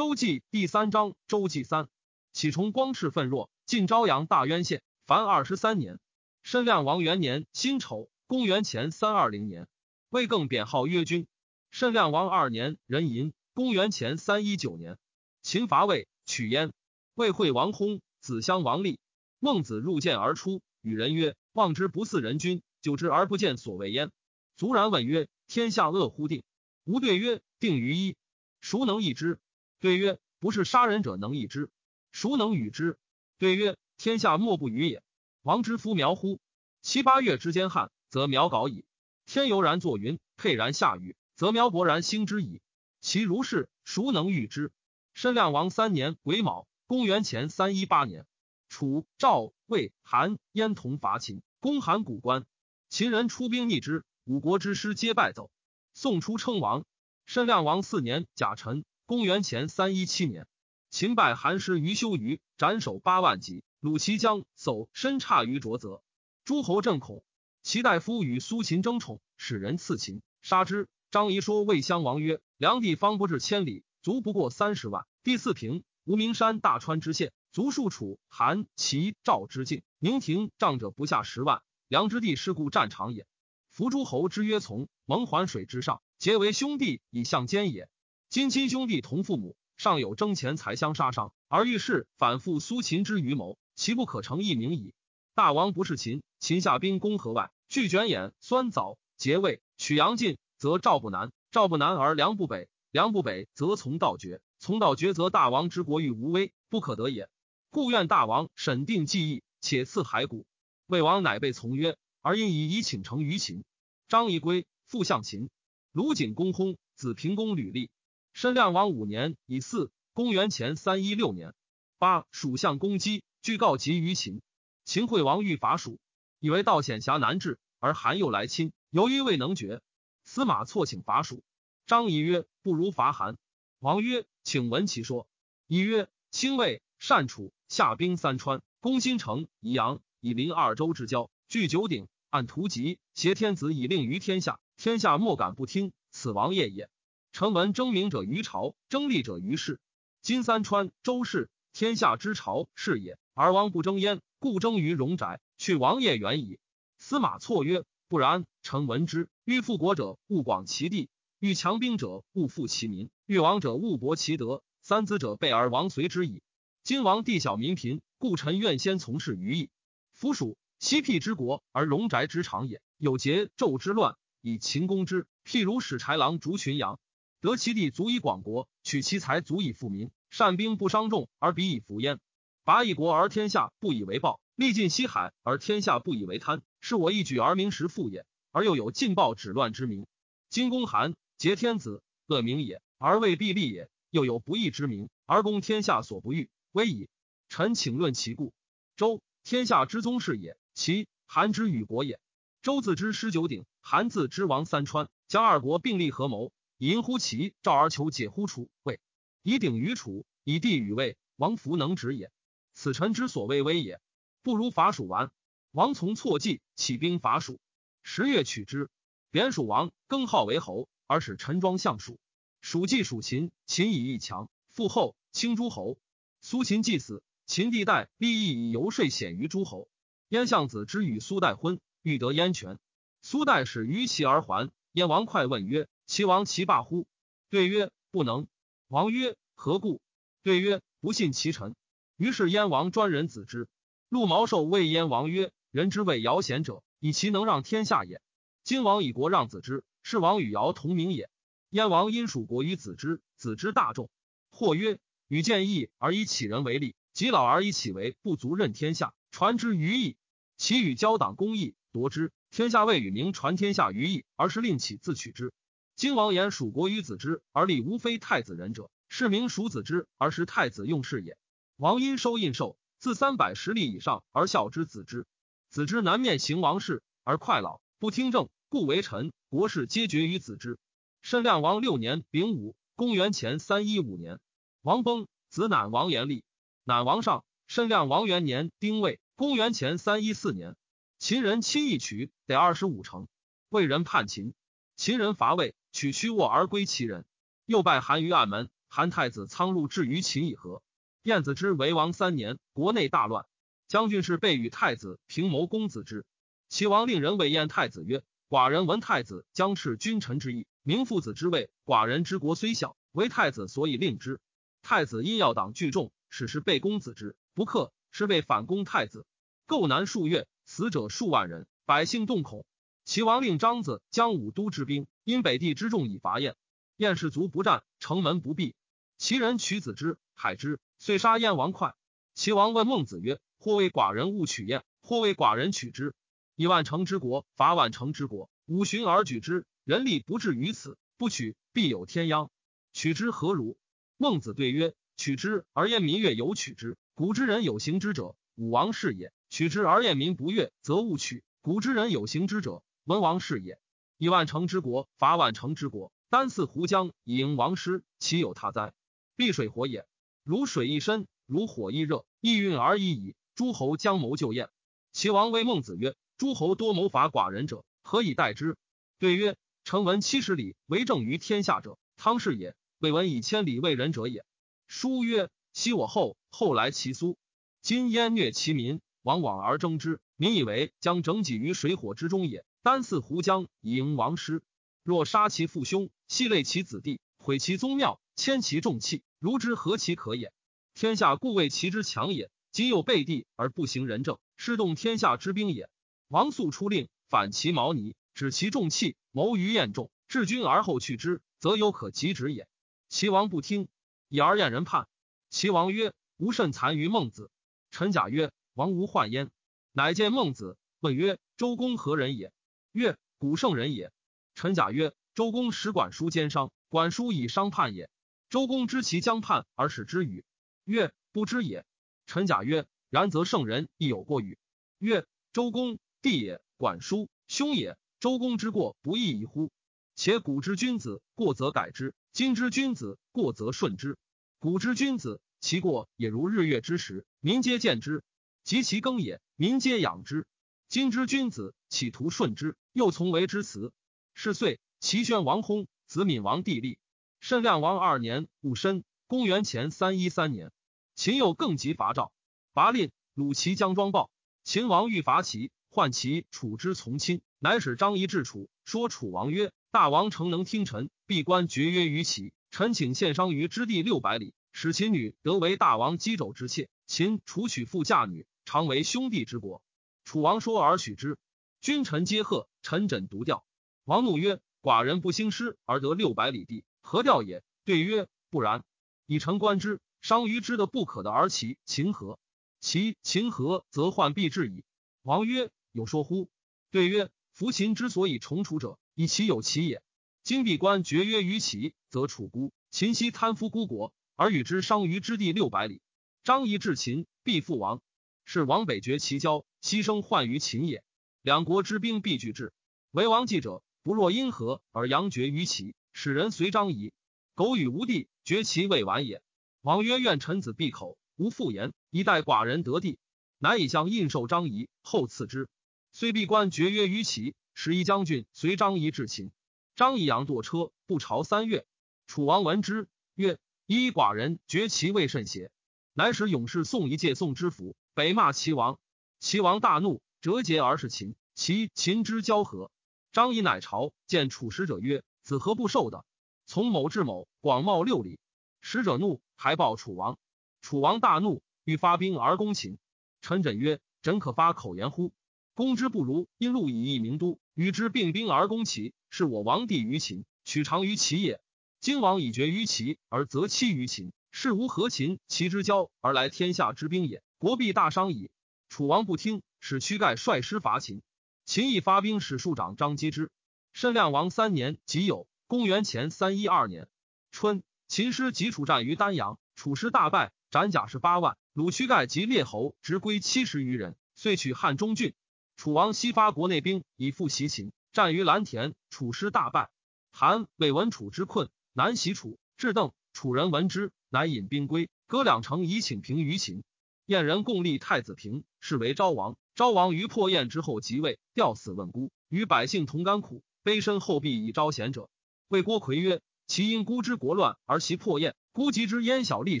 周记第三章，周记三，启崇光赤愤弱，晋朝阳大渊县，凡二十三年。申亮王元年辛丑，公元前三二零年，魏更贬号曰君。申亮王二年壬寅，公元前三一九年，秦伐魏，取燕。魏惠王薨，子襄王立。孟子入见而出，与人曰：“望之不似人君，久之而不见所谓焉。”卒然问曰：“天下恶乎定？”吾对曰：“定于一，孰能易之？”对曰：“不是杀人者能易之，孰能与之？”对曰：“天下莫不与也。王之夫苗乎？七八月之间旱，则苗槁矣。天犹然作云，沛然下雨，则苗勃然兴之矣。其如是，孰能御之？”申亮王三年癸卯，公元前三一八年，楚、赵、魏、韩、燕同伐秦，攻函谷关。秦人出兵逆之，五国之师皆败走。宋初称王。申亮王四年甲辰。公元前三一七年，秦败韩师于修于，斩首八万级，虏其将走身差于卓泽。诸侯震恐。齐大夫与苏秦争宠，使人刺秦，杀之。张仪说魏襄王曰：“梁地方不至千里，卒不过三十万。第四平，无名山、大川之县，足数楚、韩、齐、赵之境，宁亭仗者不下十万。梁之地是故战场也。夫诸侯之约从，蒙环水之上，结为兄弟以相奸也。”今亲兄弟同父母，尚有争钱财相杀伤，而遇事反复苏秦之余谋，其不可成一名矣。大王不是秦，秦下兵攻河外，拒卷兖、酸枣、结魏，取阳晋，则赵不南；赵不南而梁不北，梁不北则从道绝，从道绝则大王之国欲无危，不可得也。故愿大王审定计议，且赐骸骨。魏王乃被从曰，而因以以请成于秦。张仪归，复向秦。卢景公薨，子平公履历。申亮王五年乙巳，公元前三一六年八，蜀相公击，据告急于秦。秦惠王欲伐蜀，以为道险狭难治，而韩又来侵，由于未能决。司马错请伐蜀，张仪曰：“不如伐韩。”王曰：“请闻其说。”仪曰：“清魏善楚，下兵三川，攻新城、宜阳，以临二州之交，据九鼎，按图籍，挟天子以令于天下，天下莫敢不听，此王业也。”臣闻争名者于朝，争利者于世。今三川、周氏，天下之朝是也，而王不争焉，故争于戎宅，去王业远矣。司马错曰：“不然。臣闻之，欲富国者，勿广其地；欲强兵者，勿富其民；欲王者，勿博其德。三子者备而王随之矣。今王地小民贫，故臣愿先从事于义。夫属西僻之国，而戎宅之长也。有桀纣之乱，以秦攻之，譬如使豺狼逐群羊。”得其地足以广国，取其财足以富民，善兵不伤众而彼以服焉。拔一国而天下不以为暴，历尽西海而天下不以为贪，是我一举而名实富也。而又有尽暴止乱之名。今公韩劫天子，恶名也，而未必利也；又有不义之名，而攻天下所不欲，危矣。臣请论其故。周天下之宗室也，其韩之与国也。周自知失九鼎，韩自知王三川，将二国并立合谋。淫乎齐，赵而求解乎楚，魏以鼎于楚，以地与魏，王弗能止也。此臣之所谓危也。不如伐蜀完。王从错计，起兵伐蜀。十月取之，贬蜀王，更号为侯，而使陈庄相蜀。蜀既属秦，秦以一强，复后清诸侯。苏秦既死，秦帝代立意以游说显于诸侯。燕相子之与苏代婚，欲得燕权。苏代使于齐而还。燕王快问曰。齐王其罢乎？对曰：不能。王曰：何故？对曰：不信其臣。于是燕王专人子之。陆毛寿谓燕王曰：人之谓尧贤者，以其能让天下也。今王以国让子之，是王与尧同名也。燕王因属国于子之，子之大众。或曰：与见义而以启人为利，及老而以启为不足任天下，传之于义。其与交党公义夺之，天下未与名传天下于义，而是令启自取之。今王言蜀国于子之，而立无非太子人者，是名蜀子之，而是太子用事也。王因收印绶，自三百十里以上而孝之子之。子之南面行王事，而快老，不听政，故为臣。国事皆决于子之。申亮王六年丙午，公元前三一五年，王崩，子赧王延立。赧王上，申亮王元年丁未，公元前三一四年，秦人亲一渠，得二十五城。魏人叛秦，秦人伐魏。取屈沃而归其人，又拜韩于暗门，韩太子仓入至于秦以和。晏子之为王三年，国内大乱，将军是备与太子平谋公子之。齐王令人谓晏太子曰：“寡人闻太子将斥君臣之意，明父子之位。寡人之国虽小，为太子所以令之。太子因要党聚众，使是备公子之，不克，是为反攻太子。构难数月，死者数万人，百姓动恐。齐王令张子将武都之兵，因北地之众以伐燕。燕士卒不战，城门不闭。齐人取子之，海之，遂杀燕王哙。齐王问孟子曰：“或为寡人误取燕，或为寡人取之。”以万城之国伐万城之国，五旬而举之，人力不至于此。不取，必有天殃。取之何如？孟子对曰：取之而燕民悦，有取之。古之人有行之者，武王是也；取之而燕民不悦，则勿取。古之人有行之者，文王是也。以万城之国伐万城之国，单似胡江以迎王师，其有他哉？必水火也。如水一深，如火一热，亦运而已矣。诸侯将谋救燕。齐王谓孟子曰。诸侯多谋伐寡人者，何以待之？对曰：臣闻七十里为政于天下者，汤氏也；未闻以千里为人者也。书曰：昔我后，后来其苏。今燕虐其民，往往而争之，民以为将整己于水火之中也。单似胡将以迎王师，若杀其父兄，系累其子弟，毁其宗庙，迁其重器，如之何其可也？天下故为其之强也。今又背地而不行仁政，是动天下之兵也。王素出令反其毛尼，止其重器，谋于燕众，治君而后去之，则有可及止也。齐王不听，以而燕人叛。齐王曰：“吾甚残于孟子。”臣贾曰：“王无患焉。”乃见孟子，问曰：“周公何人也？”曰：“古圣人也。”臣甲曰：“周公使管叔兼商，管叔以商叛也。周公知其将叛而使之与？”曰：“不知也。”臣甲曰：“然则圣人亦有过与？”曰：“周公。”弟也，管叔兄也。周公之过不义矣乎？且古之君子过则改之，今之君子过则顺之。古之君子其过也如日月之时，民皆见之；及其耕也，民皆养之。今之君子企图顺之，又从为之辞。是岁，齐宣王薨，子闵王帝立。慎亮王二年，戊申，公元前三一三年，秦又更急伐赵，拔令鲁齐将庄暴。秦王欲伐齐。唤其楚之从亲，乃使张仪至楚，说楚王曰：“大王诚能听臣，闭关绝约于齐。臣请献商于之地六百里，使秦女得为大王姬肘之妾。秦楚娶妇嫁女，常为兄弟之国。”楚王说而许之，君臣皆贺。臣枕独钓。王怒曰：“寡人不兴师而得六百里地，何钓也？”对曰：“不然。以臣观之，商于之的不可的而齐秦何？其秦何，则患必至矣。”王曰。有说乎？对曰：夫秦之所以重楚者，以其有其也。今闭关绝约于齐，则楚孤。秦昔贪夫孤国，而与之伤于之地六百里。张仪至秦，必复亡。是王北绝其交，牺牲患于秦也。两国之兵必拒之。为王继者，不若因何而阳绝于齐，使人随张仪。苟与无地，绝其未完也。王曰：愿臣子闭口，无复言，以待寡人得地。乃以相印绶张仪，后赐之。虽闭关绝约于齐，使一将军随张仪至秦。张仪养堕车，不朝三月。楚王闻之，曰：“依寡人绝其未甚邪？”乃使勇士送一介宋之服，北骂齐王。齐王大怒，折节而是秦。其秦之交合。张仪乃朝见楚使者曰：“子何不受的？从某至某，广袤六里。”使者怒，还报楚王。楚王大怒，欲发兵而攻秦。陈轸曰：“怎可发口言乎？”攻之不如，因路以益名都，与之并兵而攻齐，是我王地于秦，取长于齐也。今王以绝于齐，而择妻于秦，是无合秦齐之交而来天下之兵也，国必大伤矣。楚王不听，使屈盖率师伐秦。秦亦发兵使庶长张击之。申亮王三年己酉，公元前三一二年春，秦师及楚战于丹阳，楚师大败，斩甲士八万，鲁屈盖及列侯执归七十余人，遂取汉中郡。楚王西发国内兵以复袭秦，战于蓝田，楚师大败。韩魏闻楚之困，南袭楚。至邓，楚人闻之，乃引兵归，割两城以请平于秦。燕人共立太子平，是为昭王。昭王于破燕之后即位，吊死问孤，与百姓同甘苦，卑身后壁以招贤者。魏郭魁曰：其因孤之国乱而袭破燕，孤及之燕小利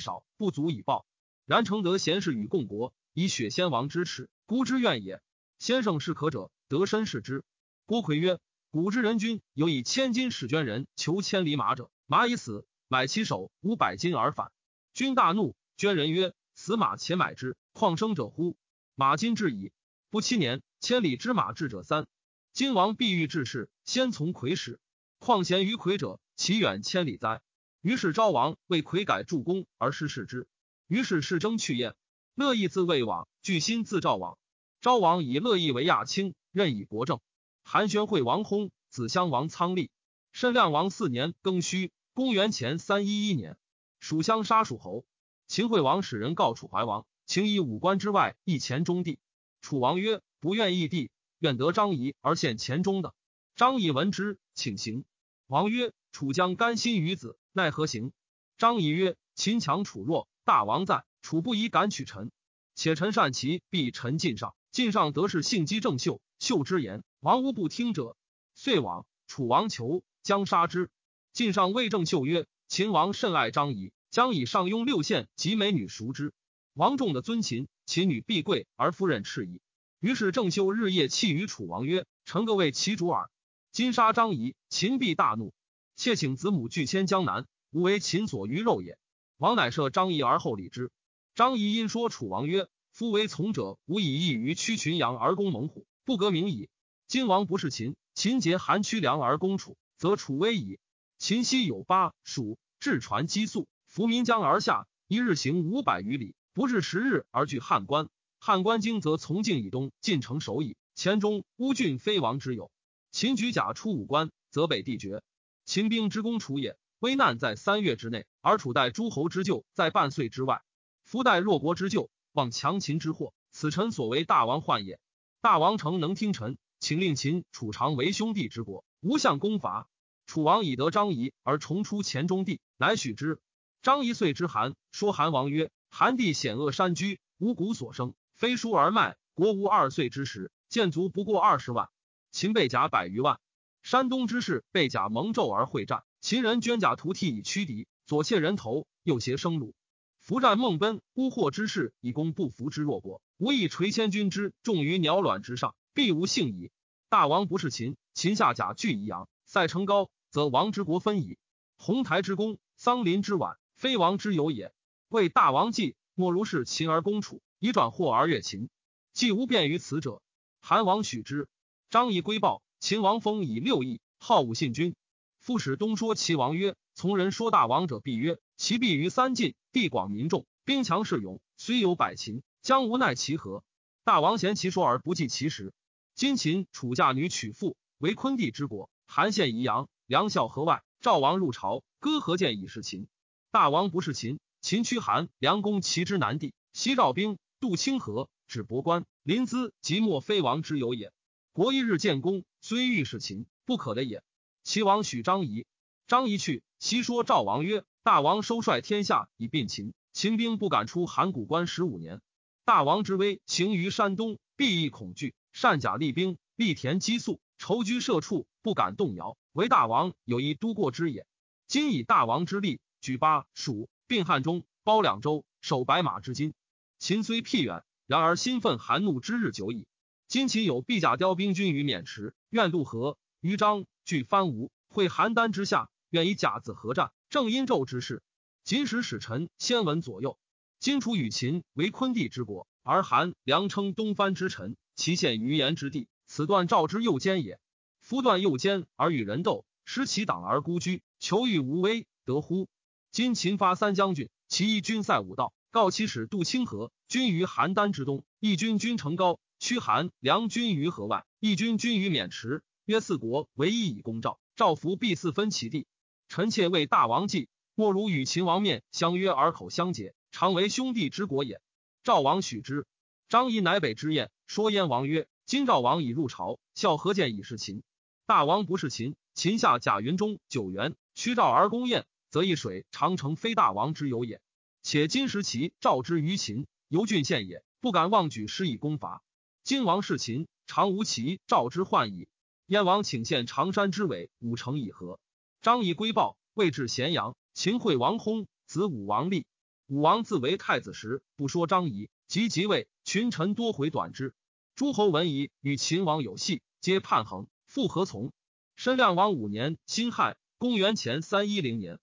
少，不足以报。然承得贤士与共国，以雪先王之耻，孤之怨也。先生是可者，得身视之。郭魁曰：古之人君有以千金使捐人求千里马者，马已死，买其首五百金而返。君大怒，捐人曰：此马且买之，况生者乎？马今至矣。不七年，千里之马至者三。今王必欲治世，先从魁始。况贤于魁者，其远千里哉？于是昭王为魁改助攻而失事之。于是世争去燕。乐毅自魏王，具心自赵王。昭王以乐毅为亚卿，任以国政。韩宣惠王薨，子襄王仓立。申亮王四年庚戌，公元前三一一年，蜀乡杀蜀侯。秦惠王使人告楚怀王，请以五官之外一钱中地。楚王曰：“不愿异地，愿得张仪而献黔中的。”张仪闻之，请行。王曰：“楚将甘心于子，奈何行？”张仪曰：“秦强楚弱，大王在，楚不宜敢取臣。且臣善其，必臣尽上。尽上得势，性机正秀，秀之言。”王无不听者，遂往。楚王求将杀之。晋上谓郑秀曰：“秦王甚爱张仪，将以上庸六县及美女赎之。王重的尊秦，秦女必贵而夫人斥矣。”于是郑袖日夜泣于楚王曰：“臣各为其主耳。今杀张仪，秦必大怒。妾请子母拒迁江南，吾为秦所鱼肉也。”王乃赦张仪而后礼之。张仪因说楚王曰：“夫为从者，无以异于驱群羊而攻猛虎，不革名矣。”今王不是秦，秦结韩屈梁而攻楚，则楚危矣。秦西有巴蜀，至船击粟，伏岷江而下，一日行五百余里，不至十日而据汉关。汉关经，则从境以东，进城守矣。前中乌郡非王之有。秦举甲出武关，则北地绝。秦兵之攻楚也，危难在三月之内，而楚待诸侯之救在半岁之外。夫待弱国之救，望强秦之祸，此臣所为大王患也。大王诚能听臣。请令秦、楚常为兄弟之国，无相攻伐。楚王以得张仪而重出黔中地，乃许之。张仪遂之韩，说韩王曰：“韩地险恶山居，五谷所生，非书而卖。国无二岁之时，建卒不过二十万。秦被甲百余万。山东之士被甲蒙胄而会战，秦人捐甲涂替以驱敌，左窃人头，右挟生虏。伏战孟奔，孤惑之士以攻不服之弱国，无以垂千军之重于鸟卵之上。”必无幸矣。大王不是秦，秦下甲拒宜阳，塞成高，则王之国分矣。鸿台之功，桑林之晚，非王之有也。为大王计，莫如是秦而攻楚，以转祸而越秦。既无便于此者，韩王许之。张仪归报，秦王封以六邑，号武信君。副使东说齐王曰：“从人说大王者，必曰：其必于三晋，地广民众，兵强势勇，虽有百秦，将无奈其何？大王嫌其说而不计其实。”今秦楚嫁女娶妇，为昆地之国。韩献宜阳，梁孝河外。赵王入朝，割河剑以示秦。大王不是秦，秦驱韩，梁攻齐之南地，西赵兵渡清河，止博关。临淄，即莫非王之有也。国一日建功，虽欲是秦，不可得也。齐王许张仪，张仪去，西说赵王曰：“大王收率天下以并秦，秦兵不敢出函谷关十五年。大王之威行于山东，必亦恐惧。”善假立兵，立田积粟，筹居社处，不敢动摇。唯大王有一都过之也。今以大王之力，举巴蜀，并汉中，包两州，守白马之金。秦虽僻远，然而心愤寒怒之日久矣。今秦有必甲雕兵军于渑池，愿渡河。于章据番吴，会邯郸之下，愿以甲子合战。正因纣之事，秦使使臣先闻左右。今楚与秦为昆地之国，而韩梁称东藩之臣。其现于言之地，此段赵之右肩也。夫断右肩而与人斗，失其党而孤居，求欲无威，得乎？今秦发三将军，其一军塞五道，告其使渡清河，军于邯郸之东；一军军城高，驱韩梁军于河外；一军军于渑池。约四国唯一以攻赵，赵服必四分其地。臣妾为大王计，莫如与秦王面相约而口相结，常为兄弟之国也。赵王许之。张仪乃北之宴，说燕王曰：“今赵王已入朝，孝何见以是秦？大王不是秦，秦下贾云中九原，驱赵而攻燕，则一水长城非大王之有也。且今时齐赵之于秦，犹郡县也，不敢妄举施以攻伐。今王是秦，常无其赵之患矣。燕王请献常山之尾，五城以和。张仪归报，未至咸阳，秦惠王薨，子武王立。武王自为太子时，不说张仪，即即位，群臣多回短之。诸侯闻仪与秦王有隙，皆叛衡，复何从？申亮王五年辛亥，公元前三一零年，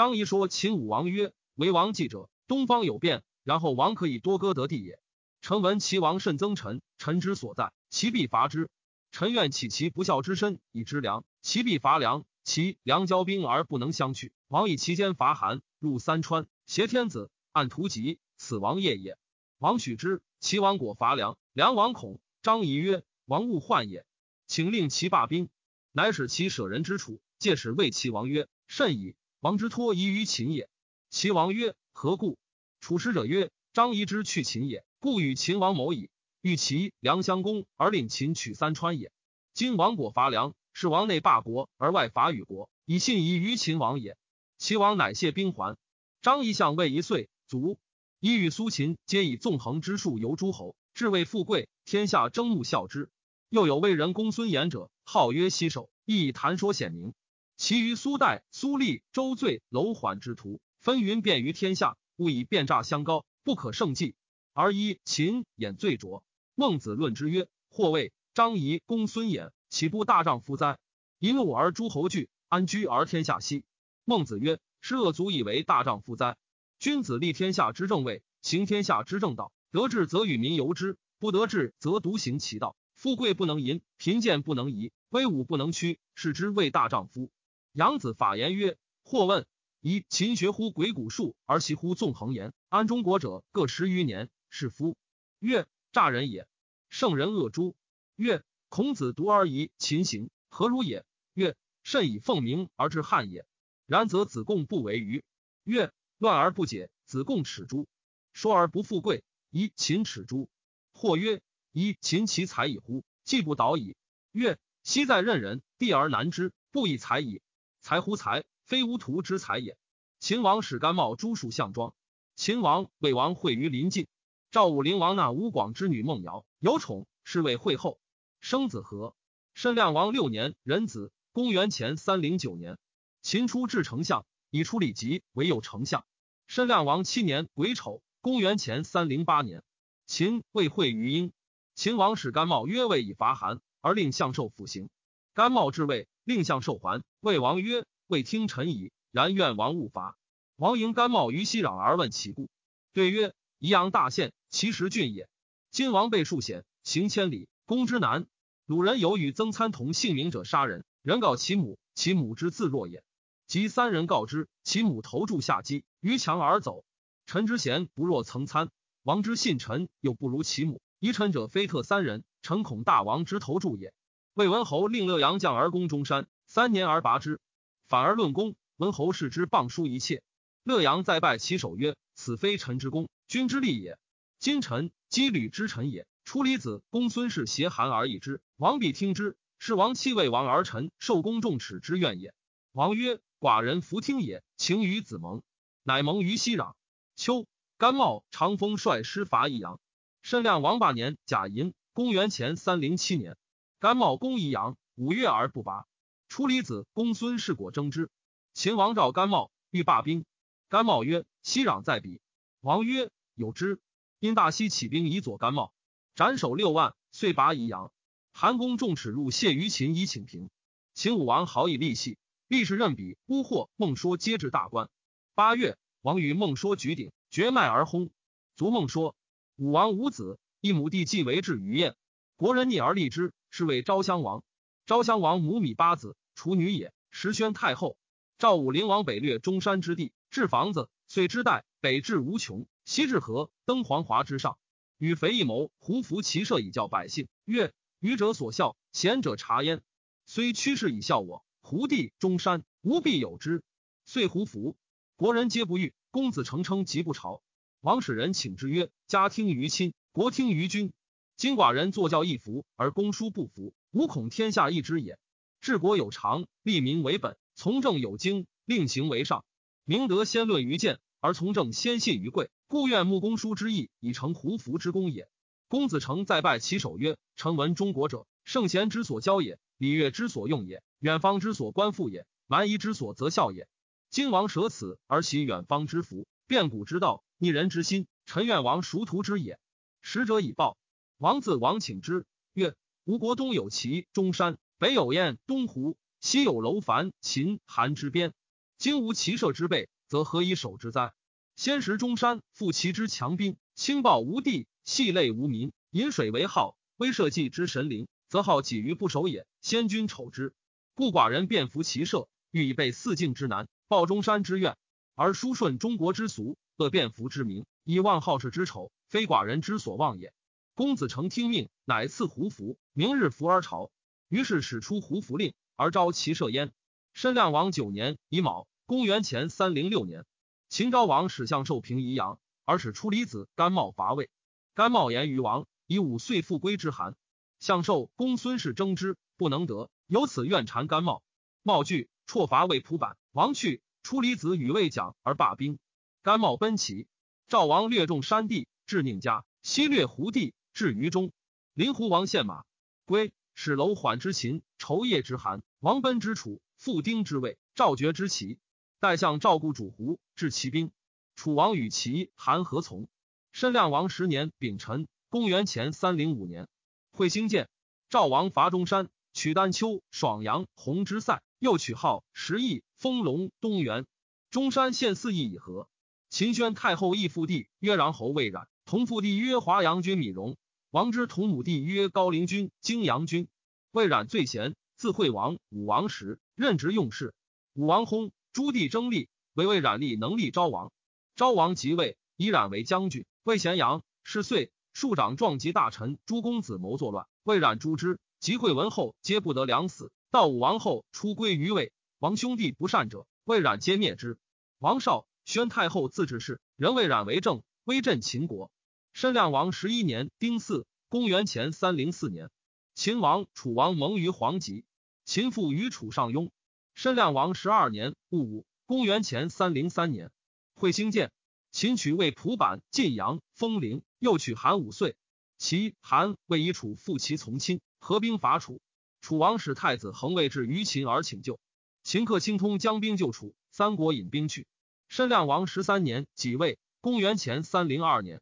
张仪说秦武王曰：“为王继者，东方有变，然后王可以多割得地也。臣闻齐王甚憎臣，臣之所在，其必伐之。臣愿起其不孝之身以知良，其必伐良。其良交兵而不能相去，王以其间伐韩，入三川。”挟天子，按图籍，此王业也。王许之。齐王果伐梁，梁王恐。张仪曰：“王勿患也，请令其罢兵。”乃使其舍人之处。借使谓齐王曰：“甚矣！王之托疑于秦也。”齐王曰：“何故？”楚使者曰：“张仪之去秦也，故与秦王谋矣。欲齐梁相攻，而令秦取三川也。今王果伐梁，是王内霸国而外伐与国，以信疑于秦王也。齐王乃谢兵还。”张仪相位一岁，卒。仪与苏秦皆以纵横之术游诸侯，至为富贵，天下争慕效之。又有魏人公孙衍者，号曰西首，亦以谈说显明。其余苏代、苏厉、周醉、楼缓之徒，纷纭遍于天下，勿以变诈相高，不可胜计。而一秦衍最拙。孟子论之曰：“或谓张仪、公孙衍，岂不大丈夫哉？一怒而诸侯惧，安居而天下息？”孟子曰。是恶足以为大丈夫哉？君子立天下之正位，行天下之正道。得志则与民由之，不得志则独行其道。富贵不能淫，贫贱不能移，威武不能屈，是之谓大丈夫。杨子法言曰：或问以秦学乎鬼谷术，而习乎纵横言，安中国者各十余年，是夫。曰：诈人也。圣人恶诸？曰：孔子独而疑秦行，何如也？曰：甚以奉名而治汉也。然则子贡不为愚。曰：乱而不解，子贡耻诸？说而不富贵，以秦耻诸？或曰：以秦其才矣乎？既不倒矣。曰：昔在任人，避而难之，不以才矣。才乎才，非无徒之才也。秦王使甘茂诸属项庄。秦王魏王会于临晋。赵武灵王纳吴广之女孟瑶，有宠，是为惠后。生子和。申亮王六年壬子，公元前三零九年。秦初至丞相，以出礼疾为右丞相。申亮王七年癸丑，公元前三零八年，秦魏会于殷。秦王使甘茂约：“魏以伐韩，而令相受辅行。”甘茂至位，令相受还。魏王曰：“未听臣矣，然愿王勿伐。”王迎甘茂于西壤而问其故，对曰：“宜阳大县，其实郡也。今王被数险，行千里，攻之难。鲁人有与曾参同姓名者杀人，人告其母，其母之自若也。”及三人告之，其母投柱下击，于墙而走。臣之贤不若曾参，王之信臣又不如其母。疑臣者非特三人，臣恐大王之投柱也。魏文侯令乐阳将而攻中山，三年而拔之。反而论功，文侯视之谤书一切。乐阳再拜其首曰：“此非臣之功，君之利也。今臣羁旅之臣也。出离子公孙氏挟韩而易之，王必听之。是王妻魏王而臣受公重耻之怨也。”王曰。寡人弗听也，情于子蒙，乃蒙于熙壤。秋，甘茂、长风率师伐益阳。申亮王八年甲寅，公元前三零七年，甘茂攻益阳，五月而不拔。出离子公孙氏果争之。秦王召甘茂，欲罢兵。甘茂曰：“息壤在彼。”王曰：“有之。”因大西起兵以佐甘茂，斩首六万，遂拔益阳。韩公重齿入谢于秦以请平。秦武王好以利器，立士任比、巫惑、孟说皆至大官。八月，王与孟说举鼎，绝脉而薨。卒。孟说，武王无子，一母弟继为至于燕。国人逆而立之，是谓昭襄王。昭襄王母米八子，楚女也。时宣太后。赵武灵王北掠中山之地，置房子，遂之代北至无穷，西至河，登黄华之上。与肥一谋，胡服骑射以教百姓。曰：愚者所笑，贤者察焉。虽趋势以笑我。胡地中山无必有之，遂胡服，国人皆不欲。公子成称疾不朝。王使人请之曰：“家听于亲，国听于君。今寡人坐教一服，而公叔不服，吾恐天下异之也。治国有常，立民为本，从政有经，令行为上。明德先论于见，而从政先信于贵。故愿慕公叔之意，以成胡服之功也。”公子成再拜其首曰：“臣闻中国者，圣贤之所教也，礼乐之所用也。”远方之所观复也，蛮夷之所择笑也。今王舍此而习远方之福，变古之道，逆人之心。臣愿王熟图之也。使者以报。王自王请之，曰：吴国东有齐、中山，北有燕、东胡，西有楼烦、秦、韩之边。今无骑射之备，则何以守之哉？先时中山，复齐之强兵，轻暴无地，系累无民，饮水为号，威社稷之神灵，则好己于不守也。先君丑之，故寡人便服骑射，欲以备四境之难，报中山之愿，而书顺中国之俗，恶便服之名，以忘好事之丑，非寡人之所望也。公子成听命，乃赐胡服，明日服而朝。于是使出胡服令，而招骑射焉。申亮王九年乙卯，公元前三零六年，秦昭王使向寿平宜阳，而使出离子甘茂伐魏。甘茂言于王，以五岁复归之函。向寿公孙氏争之，不能得，由此怨谗甘茂。茂惧，辍伐魏蒲坂。王去，出离子与魏讲而罢兵。甘茂奔齐。赵王略众山地，至宁家，西略胡地。至于中，临胡王献马归，使楼缓之秦，仇夜之韩，王奔之楚，复丁之魏，赵绝之齐。代相赵顾主胡，至齐兵。楚王与齐、韩何从。申亮王十年丙辰，公元前三零五年，会兴建。赵王伐中山，取丹丘、爽阳、弘之塞，又取号十邑、丰隆、东原。中山县四邑以和。秦宣太后义父弟曰穰侯魏冉。同父弟曰华阳君米荣，王之同母弟曰高陵君荆阳君。魏冉最贤，自惠王、武王时任职用事。武王薨，诸弟争立，唯魏冉立能立昭王。昭王即位，以冉为将军，魏咸阳。是岁，庶长壮及大臣诸公子谋作乱，魏冉诛之。及惠文后，皆不得良死。到武王后，出归于魏。王兄弟不善者，魏冉皆灭之。王少，宣太后自治事，人魏冉为政，威震秦国。申亮王十一年丁巳，公元前三零四年，秦王、楚王盟于黄棘，秦复于楚上庸。申亮王十二年戊午，公元前三零三年，会兴建。秦取魏蒲坂、晋阳、封陵，又取韩五岁。齐、韩魏以楚复齐从亲，合兵伐楚。楚王使太子恒卫至于秦而请救。秦克清通将兵救楚，三国引兵去。申亮王十三年己未，公元前三零二年。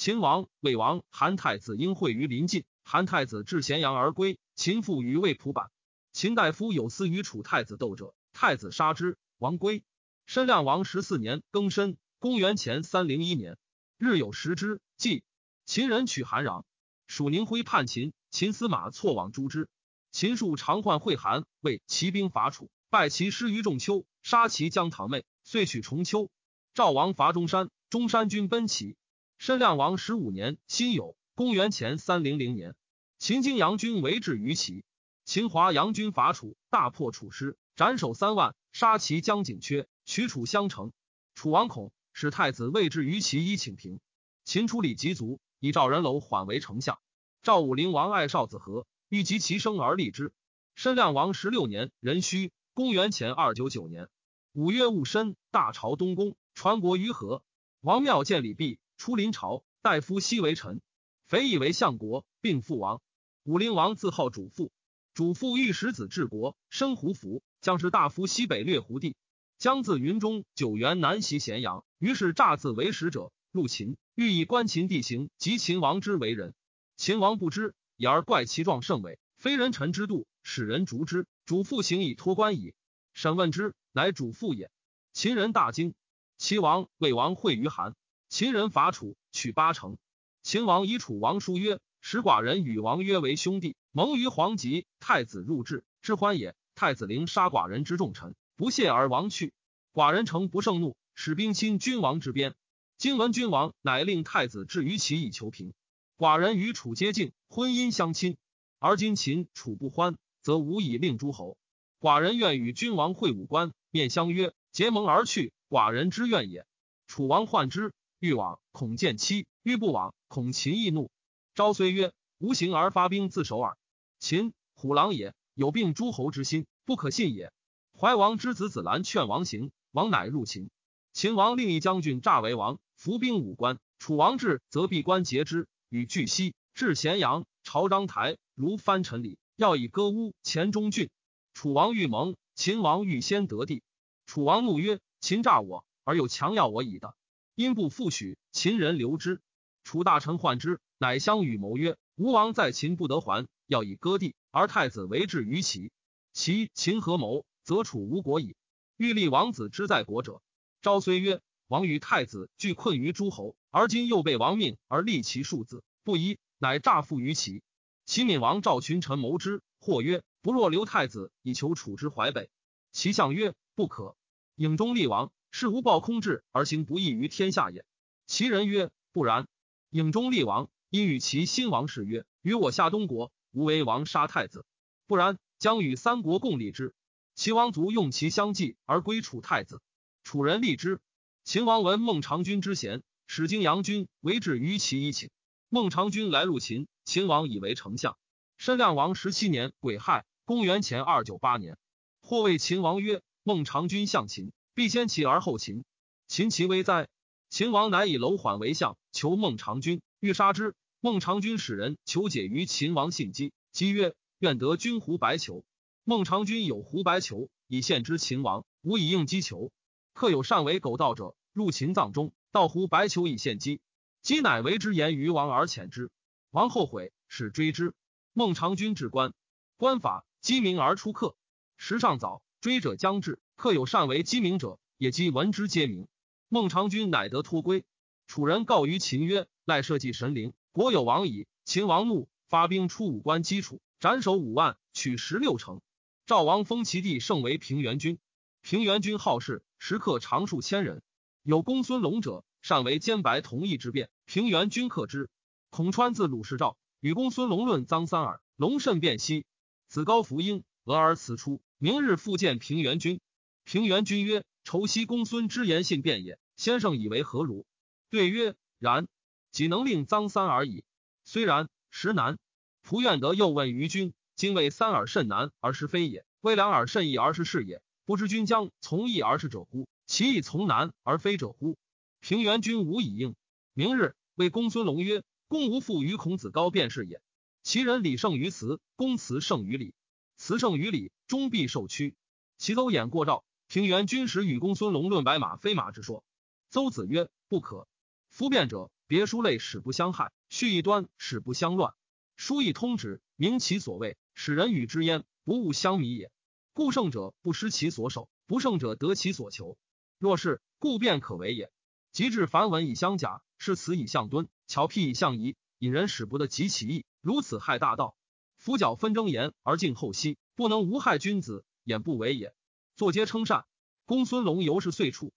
秦王、魏王、韩太子应会于临晋。韩太子至咸阳而归。秦父于魏蒲坂。秦大夫有司与楚太子斗者，太子杀之，王归。申亮王十四年庚申，公元前三零一年，日有食之。即秦人取韩壤，属宁辉叛秦，秦司马错往诛之。秦数常患会韩，为骑兵伐楚，败其师于仲丘，杀其将堂妹，遂取重丘。赵王伐中山，中山军奔齐。申亮王十五年辛酉，公元前三零零年，秦京阳军围至于齐，秦华阳军伐楚，大破楚师，斩首三万，杀其将景缺，取楚相城。楚王恐，使太子位至于齐以请平。秦处理疾卒，以赵人楼缓为丞相。赵武灵王爱少子和，欲及其生而立之。申亮王十六年壬戌，公元前二九九年五月戊申，大朝东宫，传国于河。王庙建礼毕。出临朝，大夫西为臣，肥以为相国，并父王。武陵王自号主父，主父欲使子治国，生胡服，将士大夫西北略胡地，将自云中九原南袭咸阳。于是诈自为使者入秦，欲以观秦地形及秦王之为人。秦王不知，以而怪其状甚伟，非人臣之度，使人逐之。主父行以托官矣。审问之，乃主父也。秦人大惊。齐王、魏王会于韩。秦人伐楚，取八城。秦王以楚王书曰：“使寡人与王约为兄弟，盟于黄棘。太子入至，之欢也。太子陵杀寡人之重臣，不谢而亡去。寡人诚不胜怒，使兵侵君王之边。今闻君王乃令太子至于齐以求平。寡人与楚接近，婚姻相亲。而今秦楚不欢，则无以令诸侯。寡人愿与君王会武官，面相约，结盟而去。寡人之愿也。楚王患之。”欲往，恐见妻；欲不往，恐秦易怒。昭虽曰：“无形而发兵自守耳。”秦虎狼也，有病诸侯之心，不可信也。怀王之子子兰劝王行，王乃入秦。秦王令一将军诈为王，伏兵五关。楚王至，则闭关截之，与巨西至咸阳，朝章台，如藩臣礼，要以歌屋前中郡。楚王欲盟，秦王欲先得地。楚王怒曰：“秦诈我而又强要我矣的。因不复许，秦人留之。楚大臣患之，乃相与谋曰：“吴王在秦不得还，要以割地，而太子为质于齐。其秦合谋，则楚无国矣。欲立王子之在国者。”昭虽曰：“王与太子俱困于诸侯，而今又被王命而立其庶子，不宜。”乃诈附于齐。齐闵王召群臣谋之，或曰：“不若留太子，以求楚之淮北。”齐相曰：“不可。郢中立王，是无暴空志而行不义于天下也。”齐人曰：“不然。郢中立王，因与其新王誓曰：‘与我下东国，无为王杀太子。’不然，将与三国共立之。齐王卒用其相继而归楚太子。楚人立之。秦王闻孟尝君之贤，使荆阳君为质于齐以请。孟尝君来入秦，秦王以为丞相。申亮王十七年癸亥，公元前二九八年。或谓秦王曰：“孟尝君向秦，必先齐而后秦。秦其危哉？”秦王乃以楼缓为相，求孟尝君，欲杀之。孟尝君使人求解于秦王信姬，姬曰：“愿得君胡白裘。”孟尝君有胡白裘，以献之秦王，无以应姬裘。客有善为狗盗者，入秦藏中，盗胡白裘以献姬，姬乃为之言于王而遣之。王后悔，使追之。孟尝君至官，官法鸡鸣而出客。时尚早，追者将至。客有善为鸡鸣者，也即闻之皆鸣。孟尝君乃得脱归。楚人告于秦曰：“赖社稷神灵，国有亡矣。”秦王怒，发兵出五关击楚，斩首五万，取十六城。赵王封其弟胜为平原君。平原君好事，食客常数千人。有公孙龙者，善为兼白同义之辩。平原君克之。孔川自鲁氏赵，与公孙龙论臧三耳。龙甚辩兮。子高弗婴，俄而辞出。明日复见平原君。平原君曰：“仇昔公孙之言信辩也。先生以为何如？”对曰：“然。岂能令臧三而已？虽然，实难。”仆愿德又问于君：“今为三耳甚难而是非也，为两耳甚易而是是也。不知君将从易而是者乎？其亦从难而非者乎？”平原君无以应。明日谓公孙龙曰：“公无负于孔子高辩是也。其人礼胜于辞，公辞胜于礼。”辞胜于礼，终必受屈。其邹衍过赵，平原君使与公孙龙论白马非马之说。邹子曰：“不可。夫辩者，别书类使不相害，序一端使不相乱。书亦通直，明其所谓，使人与之焉，不误相迷也。故胜者不失其所守，不胜者得其所求。若是，故辩可为也。及至繁文以相假，是词以相敦，巧辟以相疑，引人使不得及其意，如此害大道。”夫角纷争言而敬后息，不能无害君子，也不为也。坐皆称善。公孙龙尤是岁处。